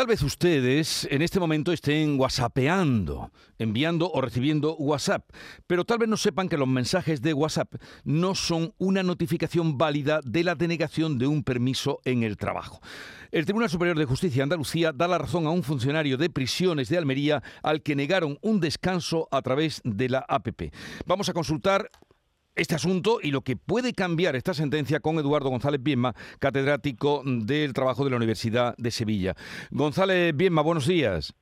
Tal vez ustedes en este momento estén whatsappeando, enviando o recibiendo WhatsApp, pero tal vez no sepan que los mensajes de WhatsApp no son una notificación válida de la denegación de un permiso en el trabajo. El Tribunal Superior de Justicia de Andalucía da la razón a un funcionario de prisiones de Almería al que negaron un descanso a través de la APP. Vamos a consultar este asunto y lo que puede cambiar esta sentencia con Eduardo González Bienma, catedrático del trabajo de la Universidad de Sevilla. González Bienma, buenos días.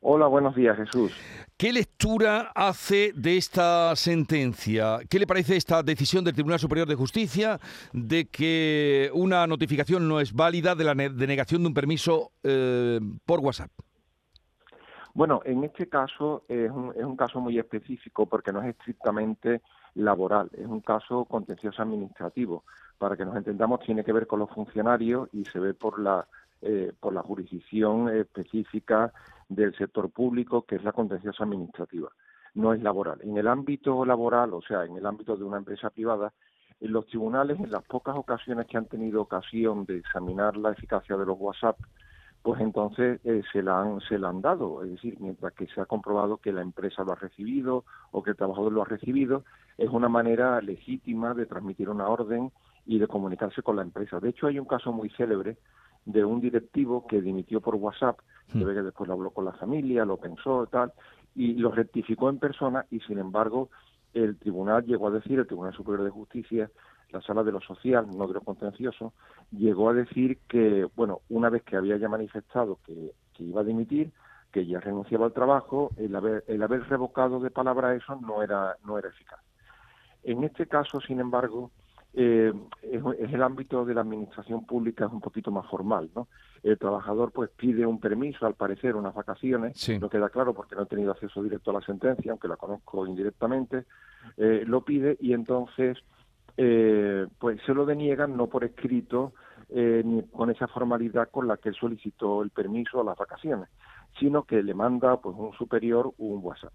Hola, buenos días, Jesús. ¿Qué lectura hace de esta sentencia? ¿Qué le parece esta decisión del Tribunal Superior de Justicia de que una notificación no es válida de la denegación de un permiso eh, por WhatsApp? Bueno, en este caso es un, es un caso muy específico porque no es estrictamente laboral, es un caso contencioso administrativo. Para que nos entendamos, tiene que ver con los funcionarios y se ve por la, eh, por la jurisdicción específica del sector público, que es la contenciosa administrativa, no es laboral. En el ámbito laboral, o sea, en el ámbito de una empresa privada, en los tribunales, en las pocas ocasiones que han tenido ocasión de examinar la eficacia de los WhatsApp, pues entonces eh, se, la han, se la han dado. Es decir, mientras que se ha comprobado que la empresa lo ha recibido o que el trabajador lo ha recibido, es una manera legítima de transmitir una orden y de comunicarse con la empresa. De hecho, hay un caso muy célebre de un directivo que dimitió por WhatsApp, se ve que después lo habló con la familia, lo pensó y tal, y lo rectificó en persona y sin embargo el tribunal llegó a decir, el Tribunal Superior de Justicia, la sala de lo social, no de lo contencioso, llegó a decir que, bueno, una vez que había ya manifestado que, iba a dimitir, que ya renunciaba al trabajo, el haber, el haber revocado de palabra eso no era, no era eficaz. En este caso, sin embargo, eh, es, el ámbito de la administración pública es un poquito más formal, ¿no? El trabajador pues pide un permiso, al parecer unas vacaciones, no queda claro porque no he tenido acceso directo a la sentencia, aunque la conozco indirectamente, eh, lo pide y entonces eh, pues se lo deniegan no por escrito eh, ni con esa formalidad con la que él solicitó el permiso a las vacaciones, sino que le manda pues un superior un WhatsApp.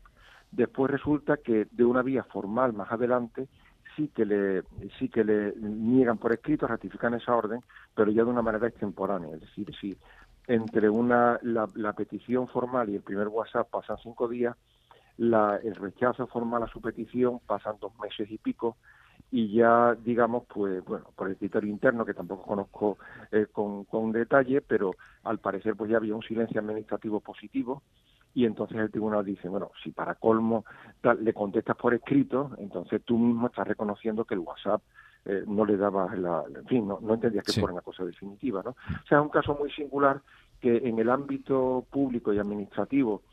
Después resulta que de una vía formal más adelante sí que le sí que le niegan por escrito, ratifican esa orden, pero ya de una manera extemporánea, es decir, si entre una la, la petición formal y el primer WhatsApp pasan cinco días, la, el rechazo formal a su petición pasan dos meses y pico y ya digamos pues bueno por el criterio interno que tampoco conozco eh, con, con detalle pero al parecer pues ya había un silencio administrativo positivo y entonces el tribunal dice bueno si para colmo le contestas por escrito entonces tú mismo estás reconociendo que el WhatsApp eh, no le daba la en fin no, no entendías que fuera una cosa definitiva no o sea es un caso muy singular que en el ámbito público y administrativo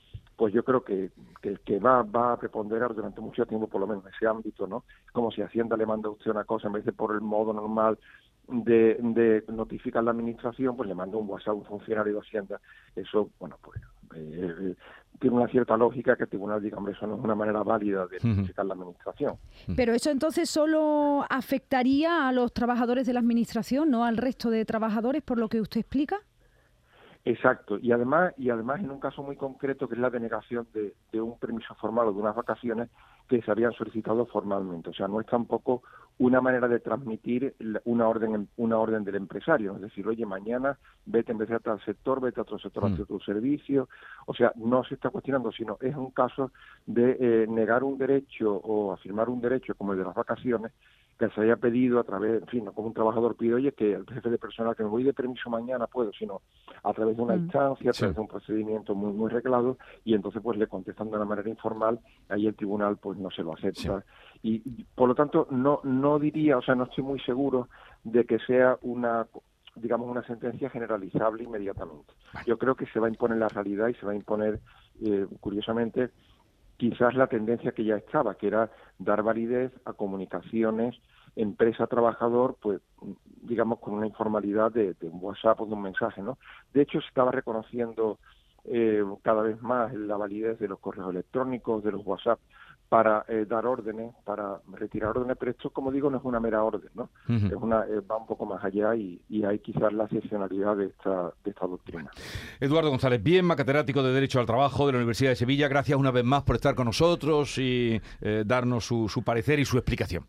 pues yo creo que, que, que va, va a preponderar durante mucho tiempo, por lo menos en ese ámbito, ¿no? Es como si Hacienda le manda a usted una cosa, en vez de por el modo normal de, de notificar la administración, pues le manda un WhatsApp a un funcionario de Hacienda. Eso, bueno, pues eh, tiene una cierta lógica que el tribunal diga, hombre, eso no es una manera válida de notificar la administración. Pero eso entonces solo afectaría a los trabajadores de la administración, no al resto de trabajadores, por lo que usted explica. Exacto, y además, y además en un caso muy concreto que es la denegación de, de, un permiso formal o de unas vacaciones que se habían solicitado formalmente. O sea, no es tampoco una manera de transmitir una orden una orden del empresario, es decir, oye, mañana vete en vez de a tal sector, vete a otro sector, a mm. otro servicio. O sea, no se está cuestionando, sino es un caso de eh, negar un derecho o afirmar un derecho como el de las vacaciones que se haya pedido a través, en fin, no como un trabajador pide, oye, que el jefe de personal que me voy de permiso mañana puedo, sino a través de una mm. instancia, a través de un procedimiento muy muy reglado, y entonces pues le contestan de una manera informal, ahí el tribunal pues no se lo acepta. Y, por lo tanto no no diría, o sea, no estoy muy seguro de que sea una digamos una sentencia generalizable inmediatamente. Yo creo que se va a imponer la realidad y se va a imponer eh, curiosamente quizás la tendencia que ya estaba, que era dar validez a comunicaciones empresa-trabajador, pues digamos con una informalidad de, de, un WhatsApp o de un mensaje, ¿no? De hecho, se estaba reconociendo eh, cada vez más la validez de los correos electrónicos, de los WhatsApp, para eh, dar órdenes, para retirar órdenes, pero esto, como digo, no es una mera orden, ¿no? es una, eh, va un poco más allá y, y, hay quizás la excepcionalidad de esta, de esta doctrina. Eduardo González Bienma, catedrático de Derecho al Trabajo de la Universidad de Sevilla, gracias una vez más por estar con nosotros y eh, darnos su, su parecer y su explicación.